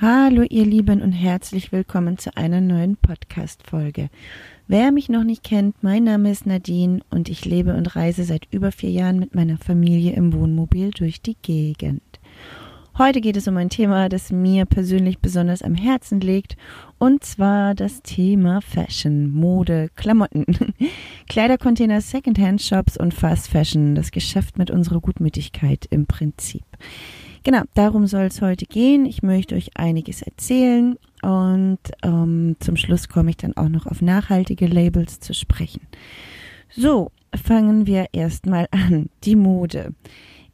Hallo ihr Lieben und herzlich willkommen zu einer neuen Podcast-Folge. Wer mich noch nicht kennt, mein Name ist Nadine und ich lebe und reise seit über vier Jahren mit meiner Familie im Wohnmobil durch die Gegend. Heute geht es um ein Thema, das mir persönlich besonders am Herzen liegt, und zwar das Thema Fashion, Mode, Klamotten, Kleidercontainer, Secondhand-Shops und Fast Fashion, das Geschäft mit unserer Gutmütigkeit im Prinzip. Genau, darum soll es heute gehen. Ich möchte euch einiges erzählen und ähm, zum Schluss komme ich dann auch noch auf nachhaltige Labels zu sprechen. So, fangen wir erstmal an. Die Mode.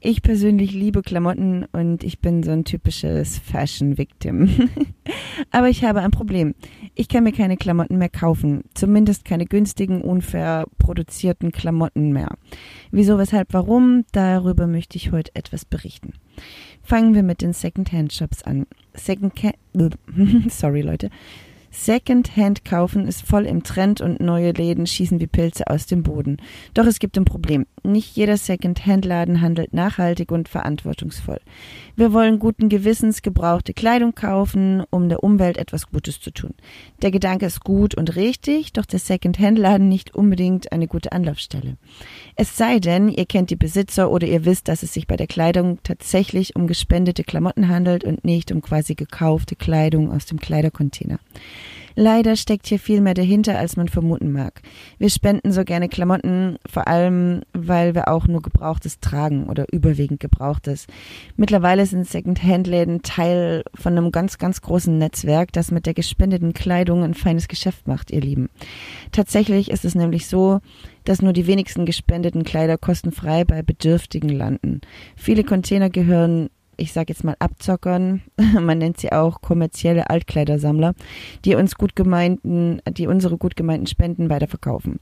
Ich persönlich liebe Klamotten und ich bin so ein typisches Fashion-Victim. Aber ich habe ein Problem. Ich kann mir keine Klamotten mehr kaufen. Zumindest keine günstigen, unfair produzierten Klamotten mehr. Wieso, weshalb, warum? Darüber möchte ich heute etwas berichten. Fangen wir mit den Second-Hand-Shops an. Second Sorry, Leute. Secondhand kaufen ist voll im Trend und neue Läden schießen wie Pilze aus dem Boden. Doch es gibt ein Problem. Nicht jeder Secondhand-Laden handelt nachhaltig und verantwortungsvoll. Wir wollen guten Gewissens gebrauchte Kleidung kaufen, um der Umwelt etwas Gutes zu tun. Der Gedanke ist gut und richtig, doch der Secondhand-Laden nicht unbedingt eine gute Anlaufstelle. Es sei denn, ihr kennt die Besitzer oder ihr wisst, dass es sich bei der Kleidung tatsächlich um gespendete Klamotten handelt und nicht um quasi gekaufte Kleidung aus dem Kleidercontainer. Leider steckt hier viel mehr dahinter, als man vermuten mag. Wir spenden so gerne Klamotten, vor allem, weil wir auch nur Gebrauchtes tragen oder überwiegend Gebrauchtes. Mittlerweile sind Second-Hand-Läden Teil von einem ganz, ganz großen Netzwerk, das mit der gespendeten Kleidung ein feines Geschäft macht, ihr Lieben. Tatsächlich ist es nämlich so, dass nur die wenigsten gespendeten Kleider kostenfrei bei Bedürftigen landen. Viele Container gehören ich sage jetzt mal Abzockern, man nennt sie auch kommerzielle Altkleidersammler, die uns gut gemeinten, die unsere gut gemeinten Spenden weiterverkaufen.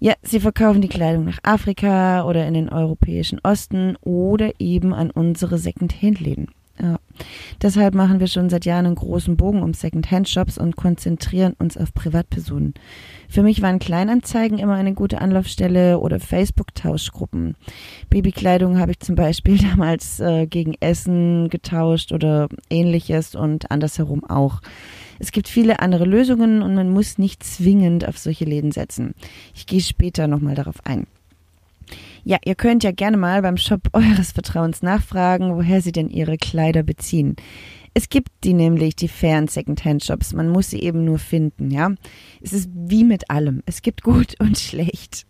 Ja, sie verkaufen die Kleidung nach Afrika oder in den europäischen Osten oder eben an unsere Second-Hand-Läden. Deshalb machen wir schon seit Jahren einen großen Bogen um Second-Hand-Shops und konzentrieren uns auf Privatpersonen. Für mich waren Kleinanzeigen immer eine gute Anlaufstelle oder Facebook-Tauschgruppen. Babykleidung habe ich zum Beispiel damals äh, gegen Essen getauscht oder ähnliches und andersherum auch. Es gibt viele andere Lösungen und man muss nicht zwingend auf solche Läden setzen. Ich gehe später nochmal darauf ein. Ja, ihr könnt ja gerne mal beim Shop eures Vertrauens nachfragen, woher sie denn ihre Kleider beziehen. Es gibt die nämlich, die fairen Secondhand-Shops. Man muss sie eben nur finden, ja. Es ist wie mit allem. Es gibt gut und schlecht.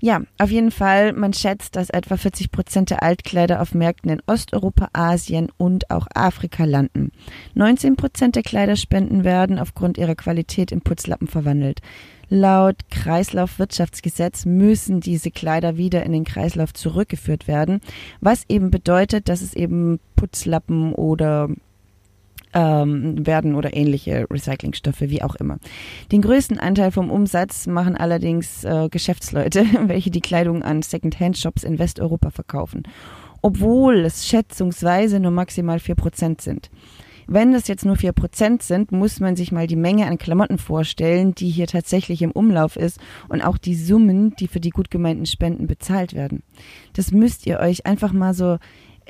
Ja, auf jeden Fall, man schätzt, dass etwa 40 Prozent der Altkleider auf Märkten in Osteuropa, Asien und auch Afrika landen. 19 Prozent der Kleiderspenden werden aufgrund ihrer Qualität in Putzlappen verwandelt. Laut Kreislaufwirtschaftsgesetz müssen diese Kleider wieder in den Kreislauf zurückgeführt werden, was eben bedeutet, dass es eben Putzlappen oder ähm, werden oder ähnliche Recyclingstoffe, wie auch immer. Den größten Anteil vom Umsatz machen allerdings äh, Geschäftsleute, welche die Kleidung an Second-Hand-Shops in Westeuropa verkaufen, obwohl es schätzungsweise nur maximal vier Prozent sind. Wenn das jetzt nur vier Prozent sind, muss man sich mal die Menge an Klamotten vorstellen, die hier tatsächlich im Umlauf ist und auch die Summen, die für die gut gemeinten Spenden bezahlt werden. Das müsst ihr euch einfach mal so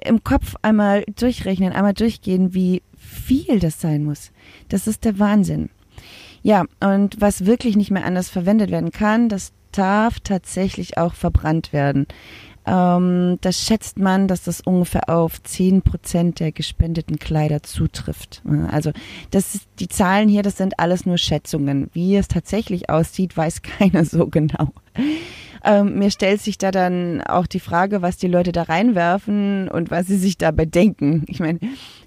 im Kopf einmal durchrechnen, einmal durchgehen, wie viel das sein muss. Das ist der Wahnsinn. Ja, und was wirklich nicht mehr anders verwendet werden kann, das darf tatsächlich auch verbrannt werden. Ähm, das schätzt man, dass das ungefähr auf zehn Prozent der gespendeten Kleider zutrifft. Also das ist, die Zahlen hier, das sind alles nur Schätzungen. Wie es tatsächlich aussieht, weiß keiner so genau. Ähm, mir stellt sich da dann auch die Frage, was die Leute da reinwerfen und was sie sich dabei denken. Ich meine,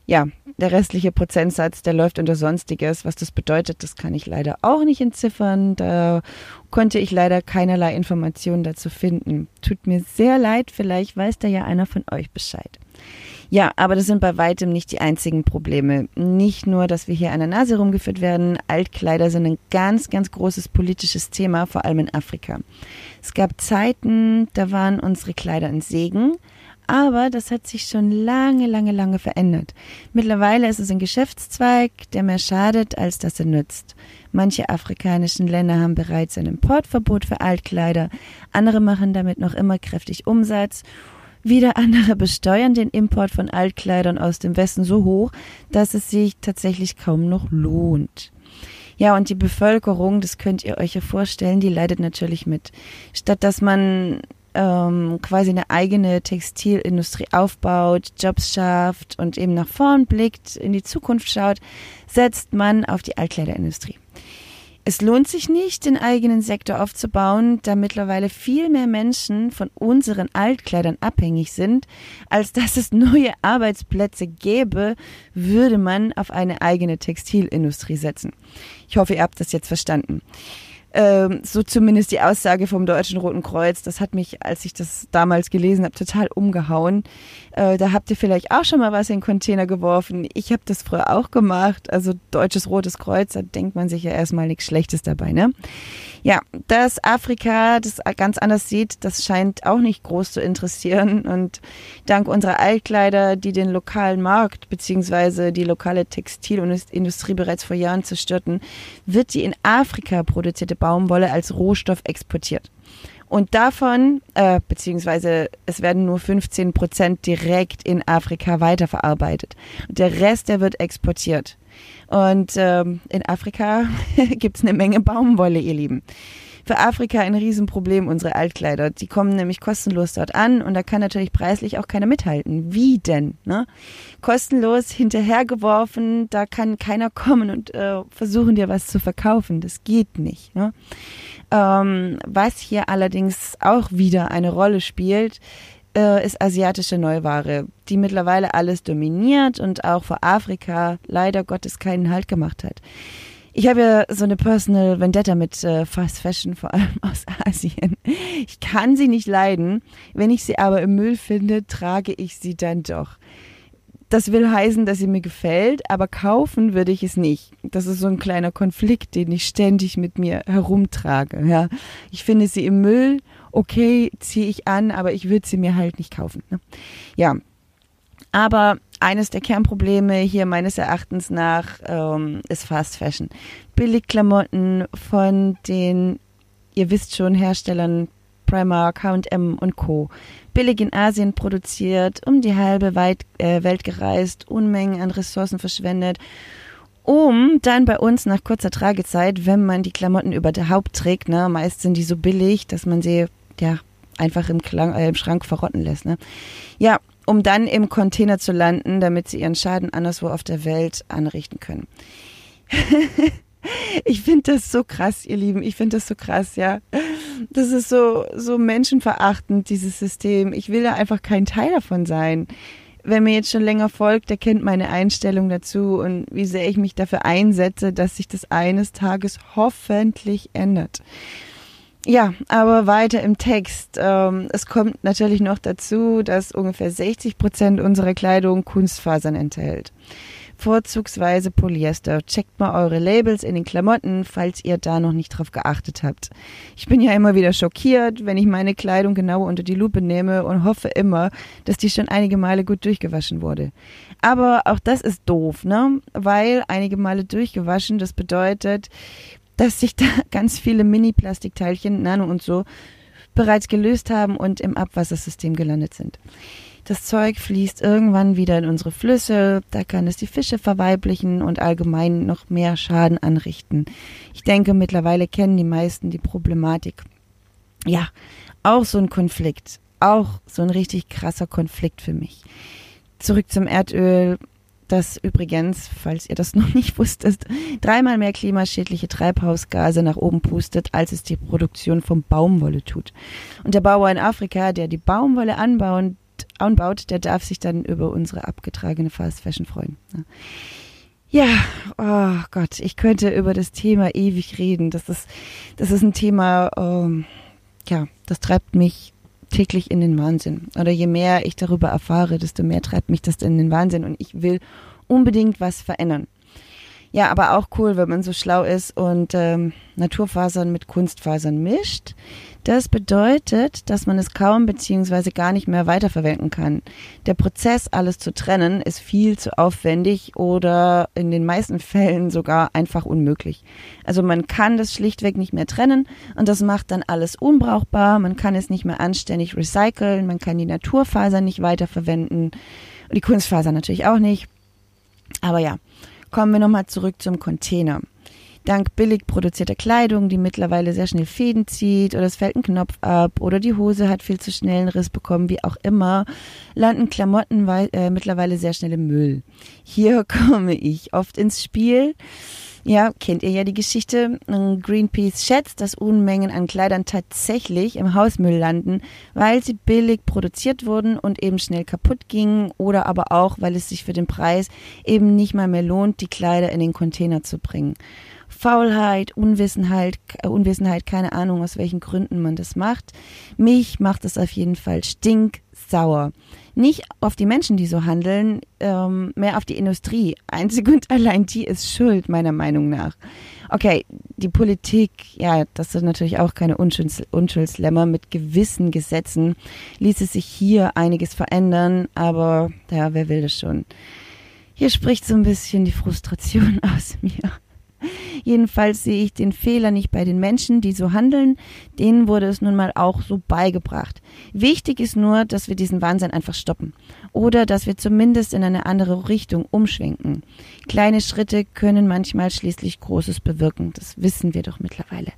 ja, der restliche Prozentsatz, der läuft unter Sonstiges. Was das bedeutet, das kann ich leider auch nicht entziffern. Da konnte ich leider keinerlei Informationen dazu finden. Tut mir sehr leid, vielleicht weiß da ja einer von euch Bescheid. Ja, aber das sind bei weitem nicht die einzigen Probleme. Nicht nur, dass wir hier an der Nase rumgeführt werden, Altkleider sind ein ganz, ganz großes politisches Thema, vor allem in Afrika. Es gab Zeiten, da waren unsere Kleider ein Segen, aber das hat sich schon lange, lange, lange verändert. Mittlerweile ist es ein Geschäftszweig, der mehr schadet, als dass er nützt. Manche afrikanischen Länder haben bereits ein Importverbot für Altkleider, andere machen damit noch immer kräftig Umsatz. Wieder andere besteuern den Import von Altkleidern aus dem Westen so hoch, dass es sich tatsächlich kaum noch lohnt. Ja, und die Bevölkerung, das könnt ihr euch ja vorstellen, die leidet natürlich mit. Statt dass man ähm, quasi eine eigene Textilindustrie aufbaut, Jobs schafft und eben nach vorn blickt, in die Zukunft schaut, setzt man auf die Altkleiderindustrie. Es lohnt sich nicht, den eigenen Sektor aufzubauen, da mittlerweile viel mehr Menschen von unseren Altkleidern abhängig sind, als dass es neue Arbeitsplätze gäbe, würde man auf eine eigene Textilindustrie setzen. Ich hoffe, ihr habt das jetzt verstanden. Ähm, so zumindest die Aussage vom Deutschen Roten Kreuz. Das hat mich, als ich das damals gelesen habe, total umgehauen. Äh, da habt ihr vielleicht auch schon mal was in den Container geworfen. Ich habe das früher auch gemacht. Also Deutsches Rotes Kreuz, da denkt man sich ja erstmal nichts Schlechtes dabei, ne? Ja, dass Afrika das ganz anders sieht, das scheint auch nicht groß zu interessieren. Und dank unserer Altkleider, die den lokalen Markt beziehungsweise die lokale Textilindustrie bereits vor Jahren zerstörten, wird die in Afrika produzierte Baumwolle als Rohstoff exportiert. Und davon, äh, beziehungsweise es werden nur 15 Prozent direkt in Afrika weiterverarbeitet. Und der Rest, der wird exportiert. Und ähm, in Afrika gibt's eine Menge Baumwolle, ihr Lieben. Für Afrika ein Riesenproblem, unsere Altkleider. Die kommen nämlich kostenlos dort an und da kann natürlich preislich auch keiner mithalten. Wie denn? Ne? Kostenlos hinterhergeworfen, da kann keiner kommen und äh, versuchen dir was zu verkaufen. Das geht nicht. Ne? Ähm, was hier allerdings auch wieder eine Rolle spielt, äh, ist asiatische Neuware, die mittlerweile alles dominiert und auch vor Afrika leider Gottes keinen Halt gemacht hat. Ich habe ja so eine Personal Vendetta mit äh, Fast Fashion, vor allem aus Asien. Ich kann sie nicht leiden. Wenn ich sie aber im Müll finde, trage ich sie dann doch. Das will heißen, dass sie mir gefällt, aber kaufen würde ich es nicht. Das ist so ein kleiner Konflikt, den ich ständig mit mir herumtrage. Ja, ich finde sie im Müll okay, ziehe ich an, aber ich würde sie mir halt nicht kaufen. Ne? Ja, aber eines der Kernprobleme hier meines Erachtens nach ähm, ist Fast Fashion. Billigklamotten von den, ihr wisst schon, Herstellern Primark, H&M und Co. Billig in Asien produziert, um die halbe Weit, äh, Welt gereist, Unmengen an Ressourcen verschwendet um dann bei uns nach kurzer Tragezeit, wenn man die Klamotten überhaupt trägt, ne, meist sind die so billig, dass man sie ja, einfach im, Klang, äh, im Schrank verrotten lässt. Ne? Ja, um dann im Container zu landen, damit sie ihren Schaden anderswo auf der Welt anrichten können. ich finde das so krass, ihr Lieben. Ich finde das so krass, ja. Das ist so, so menschenverachtend, dieses System. Ich will da einfach kein Teil davon sein. Wer mir jetzt schon länger folgt, der kennt meine Einstellung dazu und wie sehr ich mich dafür einsetze, dass sich das eines Tages hoffentlich ändert. Ja, aber weiter im Text. Ähm, es kommt natürlich noch dazu, dass ungefähr 60 Prozent unserer Kleidung Kunstfasern enthält. Vorzugsweise Polyester. Checkt mal eure Labels in den Klamotten, falls ihr da noch nicht drauf geachtet habt. Ich bin ja immer wieder schockiert, wenn ich meine Kleidung genau unter die Lupe nehme und hoffe immer, dass die schon einige Male gut durchgewaschen wurde. Aber auch das ist doof, ne? Weil einige Male durchgewaschen, das bedeutet, dass sich da ganz viele Mini-Plastikteilchen, Nano und so, bereits gelöst haben und im Abwassersystem gelandet sind. Das Zeug fließt irgendwann wieder in unsere Flüsse, da kann es die Fische verweiblichen und allgemein noch mehr Schaden anrichten. Ich denke, mittlerweile kennen die meisten die Problematik. Ja, auch so ein Konflikt, auch so ein richtig krasser Konflikt für mich. Zurück zum Erdöl das übrigens, falls ihr das noch nicht wusstet, dreimal mehr klimaschädliche Treibhausgase nach oben pustet, als es die Produktion von Baumwolle tut. Und der Bauer in Afrika, der die Baumwolle anbauen, anbaut, der darf sich dann über unsere abgetragene Fast Fashion freuen. Ja, oh Gott, ich könnte über das Thema ewig reden. Das ist, das ist ein Thema, ähm, ja, das treibt mich täglich in den Wahnsinn. Oder je mehr ich darüber erfahre, desto mehr treibt mich das in den Wahnsinn und ich will unbedingt was verändern. Ja, aber auch cool, wenn man so schlau ist und ähm, Naturfasern mit Kunstfasern mischt. Das bedeutet, dass man es kaum bzw. gar nicht mehr weiterverwenden kann. Der Prozess, alles zu trennen, ist viel zu aufwendig oder in den meisten Fällen sogar einfach unmöglich. Also man kann das schlichtweg nicht mehr trennen und das macht dann alles unbrauchbar. Man kann es nicht mehr anständig recyceln, man kann die Naturfaser nicht weiterverwenden und die Kunstfaser natürlich auch nicht. Aber ja, kommen wir nochmal zurück zum Container dank billig produzierter Kleidung, die mittlerweile sehr schnell Fäden zieht oder es fällt ein Knopf ab oder die Hose hat viel zu schnell einen Riss bekommen, wie auch immer, landen Klamotten äh, mittlerweile sehr schnell im Müll. Hier komme ich oft ins Spiel. Ja, kennt ihr ja die Geschichte. Greenpeace schätzt, dass Unmengen an Kleidern tatsächlich im Hausmüll landen, weil sie billig produziert wurden und eben schnell kaputt gingen oder aber auch, weil es sich für den Preis eben nicht mal mehr lohnt, die Kleider in den Container zu bringen. Faulheit, Unwissenheit, äh, Unwissenheit, keine Ahnung, aus welchen Gründen man das macht. Mich macht es auf jeden Fall stinksauer. Nicht auf die Menschen, die so handeln, ähm, mehr auf die Industrie. Einzig und allein die ist schuld, meiner Meinung nach. Okay, die Politik, ja, das sind natürlich auch keine Unschulds Unschuldslämmer. Mit gewissen Gesetzen ließe sich hier einiges verändern, aber ja, wer will das schon? Hier spricht so ein bisschen die Frustration aus mir. Jedenfalls sehe ich den Fehler nicht bei den Menschen, die so handeln. Denen wurde es nun mal auch so beigebracht. Wichtig ist nur, dass wir diesen Wahnsinn einfach stoppen. Oder dass wir zumindest in eine andere Richtung umschwenken. Kleine Schritte können manchmal schließlich Großes bewirken. Das wissen wir doch mittlerweile.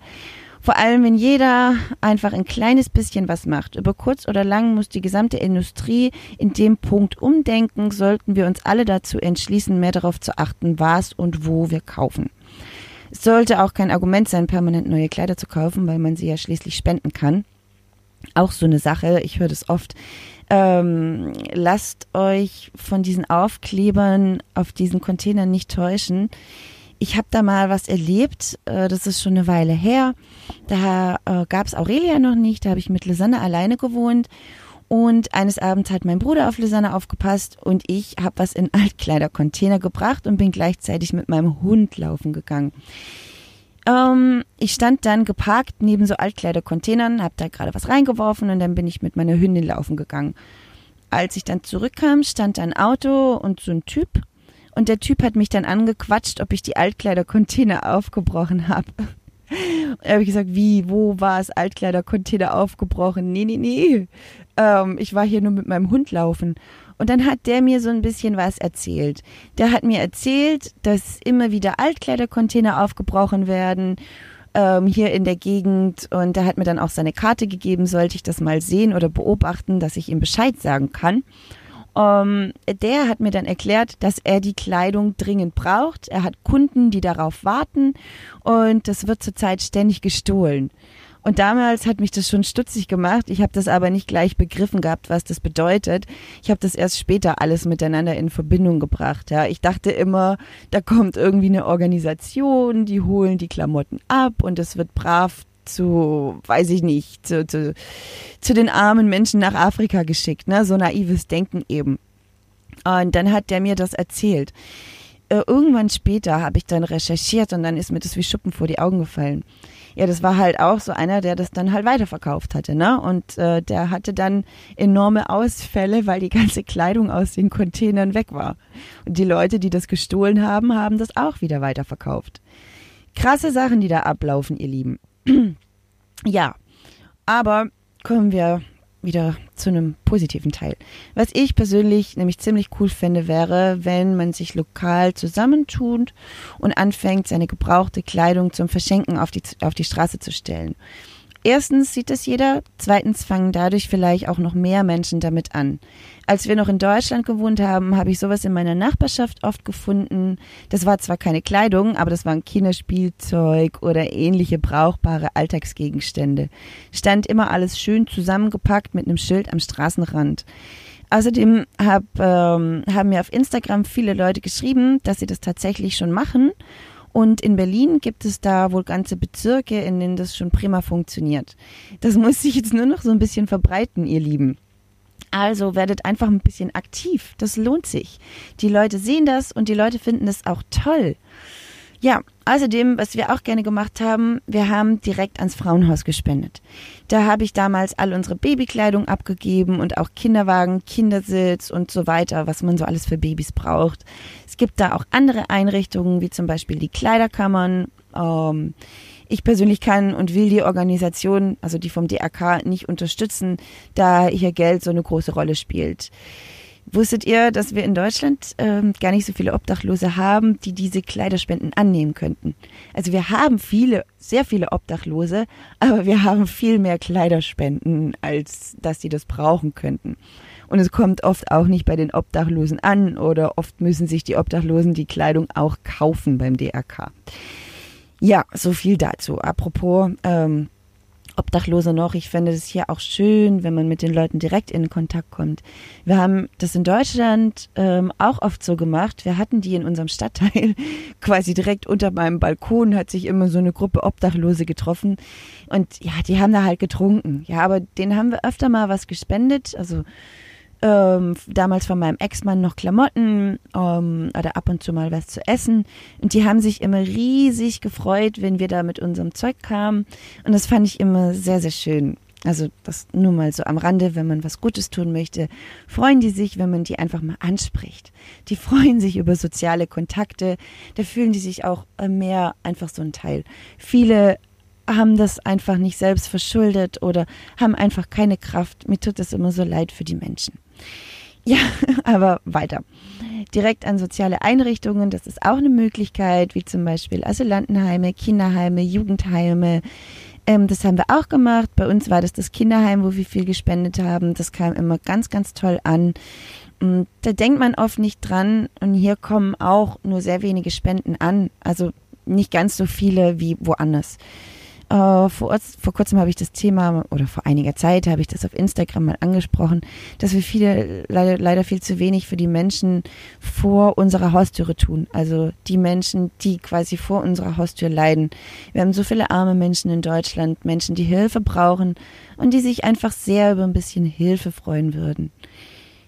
Vor allem, wenn jeder einfach ein kleines bisschen was macht. Über kurz oder lang muss die gesamte Industrie in dem Punkt umdenken, sollten wir uns alle dazu entschließen, mehr darauf zu achten, was und wo wir kaufen. Es sollte auch kein Argument sein, permanent neue Kleider zu kaufen, weil man sie ja schließlich spenden kann. Auch so eine Sache, ich höre das oft. Ähm, lasst euch von diesen Aufklebern auf diesen Containern nicht täuschen. Ich habe da mal was erlebt, äh, das ist schon eine Weile her. Da äh, gab es Aurelia noch nicht, da habe ich mit Lisanne alleine gewohnt und eines Abends hat mein Bruder auf Lisanne aufgepasst und ich habe was in Altkleidercontainer gebracht und bin gleichzeitig mit meinem Hund laufen gegangen. Ähm, ich stand dann geparkt neben so Altkleidercontainern, habe da gerade was reingeworfen und dann bin ich mit meiner Hündin laufen gegangen. Als ich dann zurückkam, stand da ein Auto und so ein Typ. Und der Typ hat mich dann angequatscht, ob ich die Altkleidercontainer aufgebrochen habe. Da habe ich gesagt, wie, wo war es Altkleidercontainer aufgebrochen? Nee, nee, nee. Ähm, ich war hier nur mit meinem Hund laufen. Und dann hat der mir so ein bisschen was erzählt. Der hat mir erzählt, dass immer wieder Altkleidercontainer aufgebrochen werden ähm, hier in der Gegend. Und der hat mir dann auch seine Karte gegeben, sollte ich das mal sehen oder beobachten, dass ich ihm Bescheid sagen kann. Ähm, der hat mir dann erklärt, dass er die Kleidung dringend braucht. Er hat Kunden, die darauf warten und das wird zurzeit ständig gestohlen. Und damals hat mich das schon stutzig gemacht. Ich habe das aber nicht gleich begriffen gehabt, was das bedeutet. Ich habe das erst später alles miteinander in Verbindung gebracht. Ja, ich dachte immer, da kommt irgendwie eine Organisation, die holen die Klamotten ab und es wird brav zu, weiß ich nicht, zu, zu, zu den armen Menschen nach Afrika geschickt. Ne? So naives Denken eben. Und dann hat der mir das erzählt. Äh, irgendwann später habe ich dann recherchiert und dann ist mir das wie Schuppen vor die Augen gefallen ja, das war halt auch so einer, der das dann halt weiterverkauft hatte, ne? Und äh, der hatte dann enorme Ausfälle, weil die ganze Kleidung aus den Containern weg war. Und die Leute, die das gestohlen haben, haben das auch wieder weiterverkauft. Krasse Sachen, die da ablaufen, ihr Lieben. ja, aber kommen wir wieder zu einem positiven Teil. Was ich persönlich nämlich ziemlich cool fände, wäre, wenn man sich lokal zusammentut und anfängt, seine gebrauchte Kleidung zum Verschenken auf die, auf die Straße zu stellen. Erstens sieht es jeder, zweitens fangen dadurch vielleicht auch noch mehr Menschen damit an. Als wir noch in Deutschland gewohnt haben, habe ich sowas in meiner Nachbarschaft oft gefunden. Das war zwar keine Kleidung, aber das waren Kinderspielzeug oder ähnliche brauchbare Alltagsgegenstände. Stand immer alles schön zusammengepackt mit einem Schild am Straßenrand. Außerdem hab, ähm, haben mir auf Instagram viele Leute geschrieben, dass sie das tatsächlich schon machen und in Berlin gibt es da wohl ganze Bezirke, in denen das schon prima funktioniert. Das muss sich jetzt nur noch so ein bisschen verbreiten, ihr Lieben. Also werdet einfach ein bisschen aktiv. Das lohnt sich. Die Leute sehen das und die Leute finden es auch toll. Ja, außerdem, was wir auch gerne gemacht haben, wir haben direkt ans Frauenhaus gespendet. Da habe ich damals all unsere Babykleidung abgegeben und auch Kinderwagen, Kindersitz und so weiter, was man so alles für Babys braucht. Es gibt da auch andere Einrichtungen, wie zum Beispiel die Kleiderkammern. Ähm, ich persönlich kann und will die Organisation, also die vom DRK, nicht unterstützen, da hier Geld so eine große Rolle spielt. Wusstet ihr, dass wir in Deutschland ähm, gar nicht so viele Obdachlose haben, die diese Kleiderspenden annehmen könnten? Also wir haben viele, sehr viele Obdachlose, aber wir haben viel mehr Kleiderspenden, als dass sie das brauchen könnten. Und es kommt oft auch nicht bei den Obdachlosen an oder oft müssen sich die Obdachlosen die Kleidung auch kaufen beim DRK. Ja, so viel dazu. Apropos ähm, Obdachlose noch. Ich finde es hier auch schön, wenn man mit den Leuten direkt in Kontakt kommt. Wir haben das in Deutschland ähm, auch oft so gemacht. Wir hatten die in unserem Stadtteil quasi direkt unter meinem Balkon hat sich immer so eine Gruppe Obdachlose getroffen und ja, die haben da halt getrunken. Ja, aber denen haben wir öfter mal was gespendet. Also ähm, damals von meinem Ex-Mann noch Klamotten ähm, oder ab und zu mal was zu essen. Und die haben sich immer riesig gefreut, wenn wir da mit unserem Zeug kamen. Und das fand ich immer sehr, sehr schön. Also das nur mal so am Rande, wenn man was Gutes tun möchte, freuen die sich, wenn man die einfach mal anspricht. Die freuen sich über soziale Kontakte, da fühlen die sich auch äh, mehr einfach so ein Teil. Viele haben das einfach nicht selbst verschuldet oder haben einfach keine Kraft. Mir tut das immer so leid für die Menschen. Ja, aber weiter. Direkt an soziale Einrichtungen, das ist auch eine Möglichkeit, wie zum Beispiel Asylantenheime, Kinderheime, Jugendheime. Ähm, das haben wir auch gemacht. Bei uns war das das Kinderheim, wo wir viel gespendet haben. Das kam immer ganz, ganz toll an. Und da denkt man oft nicht dran. Und hier kommen auch nur sehr wenige Spenden an. Also nicht ganz so viele wie woanders. Äh, vor, vor kurzem habe ich das Thema, oder vor einiger Zeit habe ich das auf Instagram mal angesprochen, dass wir viele, leider, leider viel zu wenig für die Menschen vor unserer Haustüre tun. Also die Menschen, die quasi vor unserer Haustür leiden. Wir haben so viele arme Menschen in Deutschland, Menschen, die Hilfe brauchen und die sich einfach sehr über ein bisschen Hilfe freuen würden.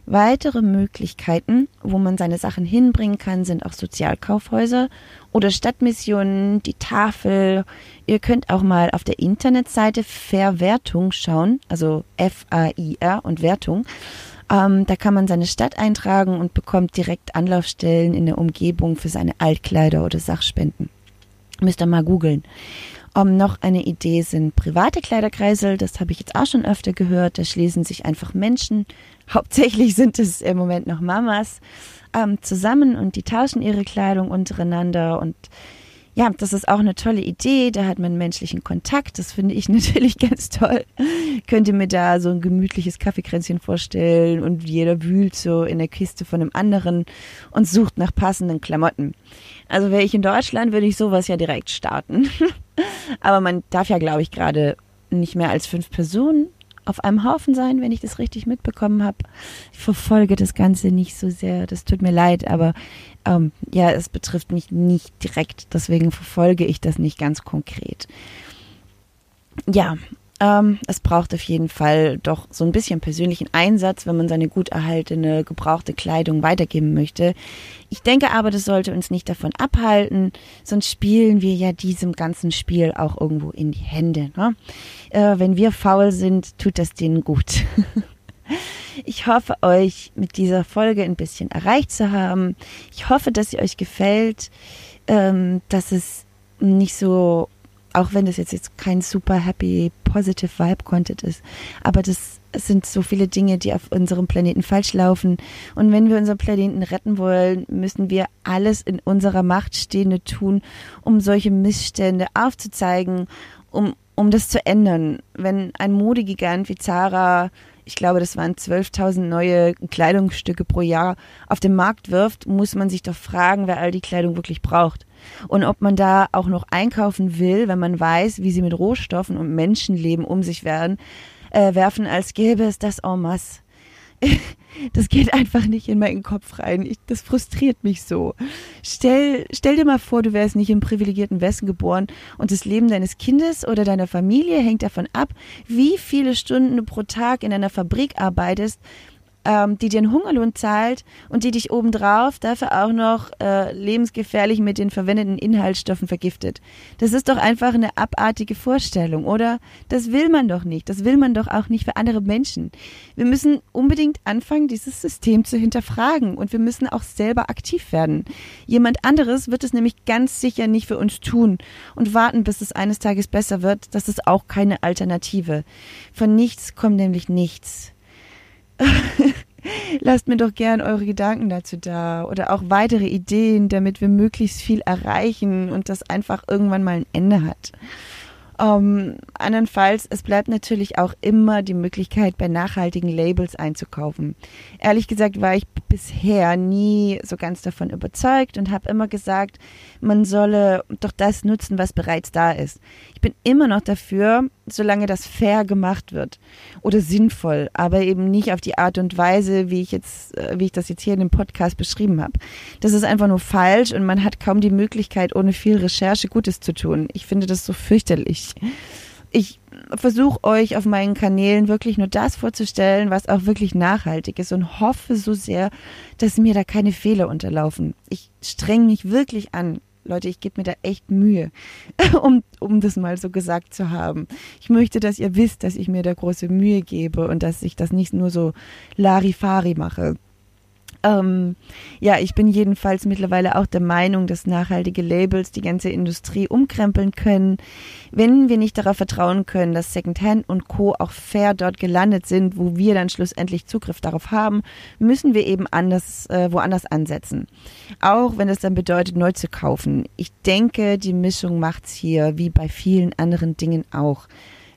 Weitere Möglichkeiten, wo man seine Sachen hinbringen kann, sind auch Sozialkaufhäuser oder Stadtmissionen, die Tafel. Ihr könnt auch mal auf der Internetseite Verwertung schauen, also F-A-I-R und Wertung. Ähm, da kann man seine Stadt eintragen und bekommt direkt Anlaufstellen in der Umgebung für seine Altkleider oder Sachspenden. Müsst ihr mal googeln. Um, noch eine Idee sind private Kleiderkreisel. Das habe ich jetzt auch schon öfter gehört. Da schließen sich einfach Menschen. Hauptsächlich sind es im Moment noch Mamas ähm, zusammen und die tauschen ihre Kleidung untereinander und ja, das ist auch eine tolle Idee. Da hat man menschlichen Kontakt. Das finde ich natürlich ganz toll. Könnt ihr mir da so ein gemütliches Kaffeekränzchen vorstellen und jeder wühlt so in der Kiste von einem anderen und sucht nach passenden Klamotten. Also wäre ich in Deutschland, würde ich sowas ja direkt starten. Aber man darf ja, glaube ich, gerade nicht mehr als fünf Personen auf einem Haufen sein, wenn ich das richtig mitbekommen habe. Ich verfolge das Ganze nicht so sehr, das tut mir leid, aber ähm, ja, es betrifft mich nicht direkt, deswegen verfolge ich das nicht ganz konkret. Ja, ähm, es braucht auf jeden Fall doch so ein bisschen persönlichen Einsatz, wenn man seine gut erhaltene, gebrauchte Kleidung weitergeben möchte. Ich denke aber, das sollte uns nicht davon abhalten, sonst spielen wir ja diesem ganzen Spiel auch irgendwo in die Hände. Ne? Äh, wenn wir faul sind, tut das denen gut. Ich hoffe, euch mit dieser Folge ein bisschen erreicht zu haben. Ich hoffe, dass sie euch gefällt, ähm, dass es nicht so auch wenn das jetzt, jetzt kein super happy, positive Vibe-Content ist. Aber das sind so viele Dinge, die auf unserem Planeten falsch laufen. Und wenn wir unseren Planeten retten wollen, müssen wir alles in unserer Macht Stehende tun, um solche Missstände aufzuzeigen, um, um das zu ändern. Wenn ein Modegigant wie Zara ich glaube, das waren 12.000 neue Kleidungsstücke pro Jahr auf den Markt wirft, muss man sich doch fragen, wer all die Kleidung wirklich braucht. Und ob man da auch noch einkaufen will, wenn man weiß, wie sie mit Rohstoffen und Menschenleben um sich werden, äh, werfen, als gäbe es das en masse. Das geht einfach nicht in meinen Kopf rein. Ich, das frustriert mich so. Stell, stell dir mal vor, du wärst nicht im privilegierten Westen geboren und das Leben deines Kindes oder deiner Familie hängt davon ab, wie viele Stunden du pro Tag in einer Fabrik arbeitest ähm, die dir einen Hungerlohn zahlt und die dich obendrauf dafür auch noch äh, lebensgefährlich mit den verwendeten Inhaltsstoffen vergiftet. Das ist doch einfach eine abartige Vorstellung, oder? Das will man doch nicht. Das will man doch auch nicht für andere Menschen. Wir müssen unbedingt anfangen, dieses System zu hinterfragen und wir müssen auch selber aktiv werden. Jemand anderes wird es nämlich ganz sicher nicht für uns tun und warten, bis es eines Tages besser wird. Das ist auch keine Alternative. Von nichts kommt nämlich nichts. Lasst mir doch gern eure Gedanken dazu da oder auch weitere Ideen, damit wir möglichst viel erreichen und das einfach irgendwann mal ein Ende hat. Ähm, andernfalls, es bleibt natürlich auch immer die Möglichkeit, bei nachhaltigen Labels einzukaufen. Ehrlich gesagt war ich bisher nie so ganz davon überzeugt und habe immer gesagt, man solle doch das nutzen, was bereits da ist. Ich bin immer noch dafür, solange das fair gemacht wird oder sinnvoll, aber eben nicht auf die Art und Weise, wie ich jetzt, äh, wie ich das jetzt hier in dem Podcast beschrieben habe. Das ist einfach nur falsch und man hat kaum die Möglichkeit, ohne viel Recherche Gutes zu tun. Ich finde das so fürchterlich. Ich versuche euch auf meinen Kanälen wirklich nur das vorzustellen, was auch wirklich nachhaltig ist und hoffe so sehr, dass mir da keine Fehler unterlaufen. Ich streng mich wirklich an, Leute, ich gebe mir da echt Mühe, um, um das mal so gesagt zu haben. Ich möchte, dass ihr wisst, dass ich mir da große Mühe gebe und dass ich das nicht nur so Larifari mache. Ähm, ja, ich bin jedenfalls mittlerweile auch der Meinung, dass nachhaltige Labels die ganze Industrie umkrempeln können, wenn wir nicht darauf vertrauen können, dass Secondhand und Co. auch fair dort gelandet sind, wo wir dann schlussendlich Zugriff darauf haben, müssen wir eben anders, äh, woanders ansetzen. Auch wenn es dann bedeutet, neu zu kaufen. Ich denke, die Mischung macht's hier, wie bei vielen anderen Dingen auch.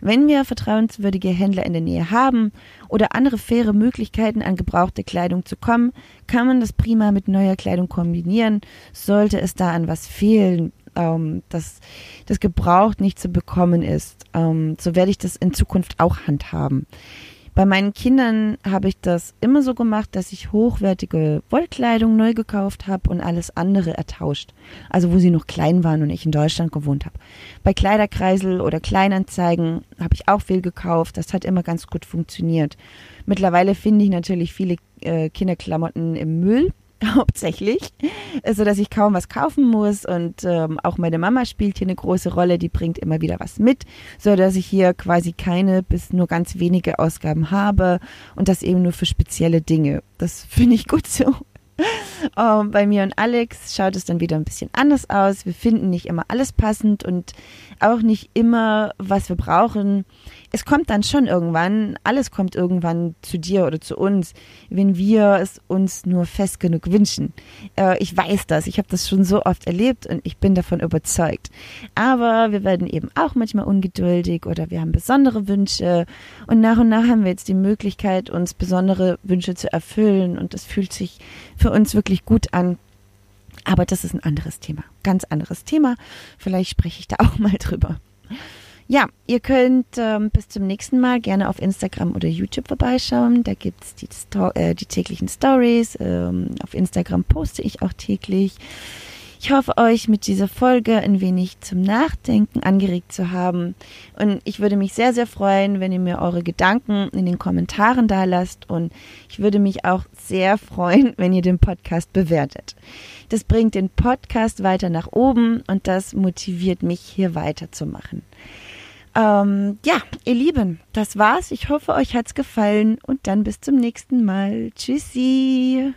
Wenn wir vertrauenswürdige Händler in der Nähe haben oder andere faire Möglichkeiten an gebrauchte Kleidung zu kommen, kann man das prima mit neuer Kleidung kombinieren. Sollte es da an was fehlen, ähm, dass das gebraucht nicht zu bekommen ist, ähm, so werde ich das in Zukunft auch handhaben. Bei meinen Kindern habe ich das immer so gemacht, dass ich hochwertige Wollkleidung neu gekauft habe und alles andere ertauscht. Also wo sie noch klein waren und ich in Deutschland gewohnt habe. Bei Kleiderkreisel oder Kleinanzeigen habe ich auch viel gekauft. Das hat immer ganz gut funktioniert. Mittlerweile finde ich natürlich viele äh, Kinderklamotten im Müll hauptsächlich, so dass ich kaum was kaufen muss und ähm, auch meine Mama spielt hier eine große Rolle, die bringt immer wieder was mit, so dass ich hier quasi keine bis nur ganz wenige Ausgaben habe und das eben nur für spezielle Dinge. Das finde ich gut so. Um, bei mir und Alex schaut es dann wieder ein bisschen anders aus. Wir finden nicht immer alles passend und auch nicht immer, was wir brauchen es kommt dann schon irgendwann, alles kommt irgendwann zu dir oder zu uns, wenn wir es uns nur fest genug wünschen. Äh, ich weiß das, ich habe das schon so oft erlebt und ich bin davon überzeugt. Aber wir werden eben auch manchmal ungeduldig oder wir haben besondere Wünsche und nach und nach haben wir jetzt die Möglichkeit, uns besondere Wünsche zu erfüllen und das fühlt sich für uns wirklich gut an. Aber das ist ein anderes Thema, ganz anderes Thema. Vielleicht spreche ich da auch mal drüber. Ja, ihr könnt ähm, bis zum nächsten Mal gerne auf Instagram oder YouTube vorbeischauen. Da gibt's die, äh, die täglichen Stories. Ähm, auf Instagram poste ich auch täglich. Ich hoffe, euch mit dieser Folge ein wenig zum Nachdenken angeregt zu haben. Und ich würde mich sehr, sehr freuen, wenn ihr mir eure Gedanken in den Kommentaren da lasst. Und ich würde mich auch sehr freuen, wenn ihr den Podcast bewertet. Das bringt den Podcast weiter nach oben und das motiviert mich, hier weiterzumachen. Ähm, ja, ihr Lieben, das war's. Ich hoffe, euch hat's gefallen und dann bis zum nächsten Mal. Tschüssi.